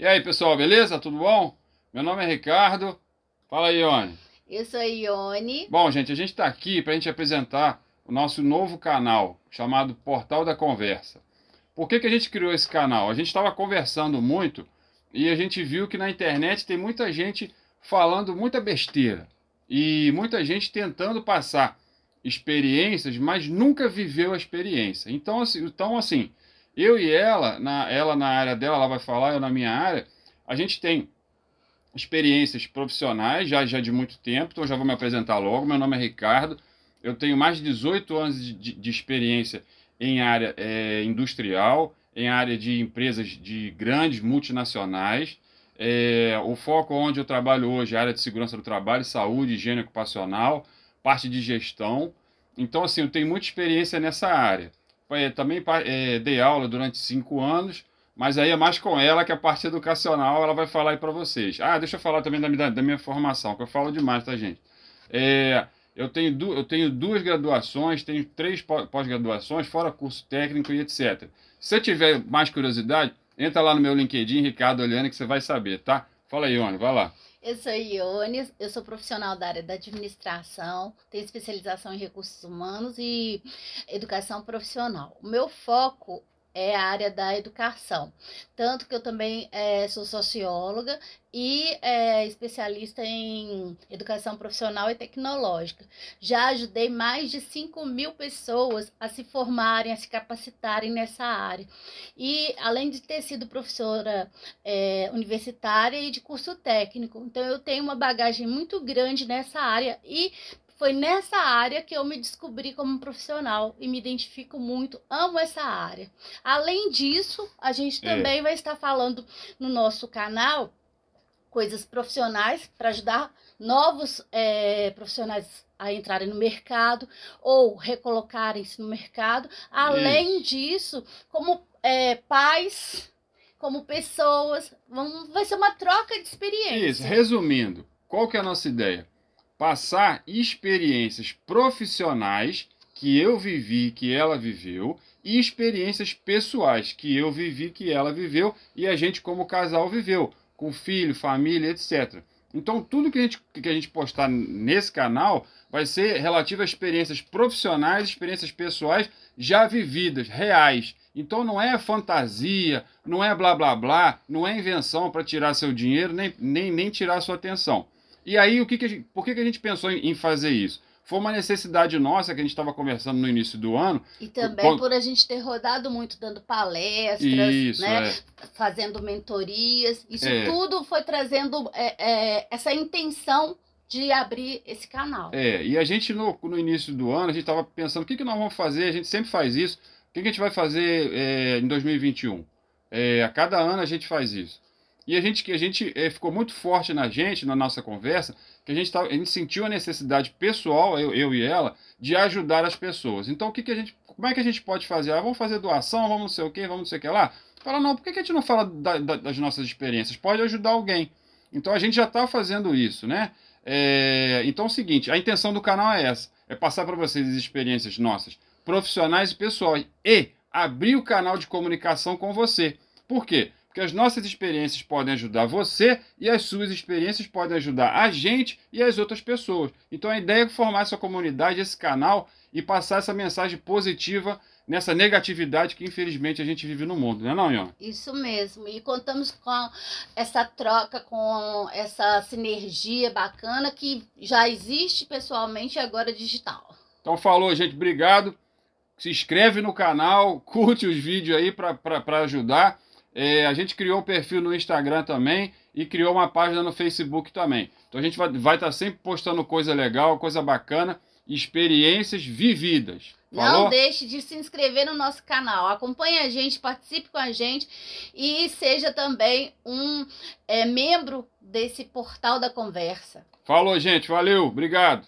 E aí, pessoal, beleza? Tudo bom? Meu nome é Ricardo. Fala aí, Ione. Eu sou a Ione. Bom, gente, a gente está aqui para a gente apresentar o nosso novo canal, chamado Portal da Conversa. Por que, que a gente criou esse canal? A gente estava conversando muito e a gente viu que na internet tem muita gente falando muita besteira e muita gente tentando passar experiências, mas nunca viveu a experiência. Então, assim, então, assim eu e ela, na, ela na área dela, ela vai falar, eu na minha área, a gente tem experiências profissionais já, já de muito tempo, então já vou me apresentar logo. Meu nome é Ricardo, eu tenho mais de 18 anos de, de, experiência em área é, industrial, em área de empresas de grandes multinacionais. É, o foco onde eu trabalho hoje é a área de segurança do trabalho, saúde, higiene ocupacional, parte de gestão. Então, assim, eu tenho muita experiência nessa área é, também é, dei aula durante cinco anos, mas aí é mais com ela que a parte educacional ela vai falar aí para vocês. Ah, deixa eu falar também da, da, minha formação, que eu falo demais, tá, gente? É, eu, tenho du, eu tenho duas graduações, tenho três pós-graduações, fora curso técnico e etc. Se você tiver mais curiosidade, entra lá no meu LinkedIn, Ricardo Oliane, que você vai saber, tá? Fala aí, Ione, vai lá. Eu sou Ione, eu sou profissional da área da administração, tenho especialização em recursos humanos e educação profissional. O meu foco é a área da educação. Tanto que eu também é, sou socióloga e é, especialista em educação profissional e tecnológica. Já ajudei mais de 5 mil pessoas a se formarem, a se capacitarem nessa área. E além de ter sido professora é, universitária e de curso técnico, então eu tenho uma bagagem muito grande nessa área e foi nessa área que eu me descobri como profissional e me identifico muito, amo essa área. Além disso, a gente é. também é. vai estar falando no nosso canal coisas profissionais para ajudar novos é, profissionais a entrarem no mercado ou recolocarem-se no mercado. Além Isso. disso, como é, pais, como pessoas, vamos, vai ser uma troca de experiência. Isso, resumindo, qual que é a nossa ideia? Passar experiências profissionais que eu vivi, que ela viveu, e experiências pessoais que eu vivi, que ela viveu e a gente como casal viveu, com filho, família, etc. Então tudo que a gente, que a gente postar nesse canal vai ser relativo a experiências profissionais, experiências pessoais já vividas, reais. Então não é fantasia, não é blá blá blá, não é invenção para tirar seu dinheiro, nem, nem, nem tirar sua atenção. E aí, o que, que gente, por que, que a gente pensou em, em fazer isso? Foi uma necessidade nossa que a gente estava conversando no início do ano. E também quando... por a gente ter rodado muito, dando palestras, isso, né? É. fazendo mentorias. Isso é. tudo foi trazendo é, é, essa intenção de abrir esse canal. É, e a gente no, no início do ano, a gente estava pensando o que, que nós vamos fazer, a gente sempre faz isso. O que, que a gente vai fazer é, em 2021? É, a cada ano a gente faz isso. E a gente, a gente é, ficou muito forte na gente, na nossa conversa, que a gente, tava, a gente sentiu a necessidade pessoal, eu, eu e ela, de ajudar as pessoas. Então, o que, que a gente, como é que a gente pode fazer? Ah, vamos fazer doação, vamos não sei o quê, vamos não sei o que lá? Fala, não, por que, que a gente não fala da, da, das nossas experiências? Pode ajudar alguém. Então, a gente já está fazendo isso, né? É, então, é o seguinte, a intenção do canal é essa, é passar para vocês as experiências nossas, profissionais e pessoais, e abrir o canal de comunicação com você. Por quê? Que as nossas experiências podem ajudar você e as suas experiências podem ajudar a gente e as outras pessoas. Então a ideia é formar essa comunidade, esse canal e passar essa mensagem positiva nessa negatividade que infelizmente a gente vive no mundo, não é não, Ion? Isso mesmo. E contamos com essa troca, com essa sinergia bacana que já existe pessoalmente e agora digital. Então falou, gente. Obrigado. Se inscreve no canal, curte os vídeos aí para ajudar. É, a gente criou um perfil no Instagram também e criou uma página no Facebook também. Então a gente vai estar tá sempre postando coisa legal, coisa bacana, experiências vividas. Falou? Não deixe de se inscrever no nosso canal. Acompanhe a gente, participe com a gente e seja também um é, membro desse portal da conversa. Falou, gente. Valeu. Obrigado.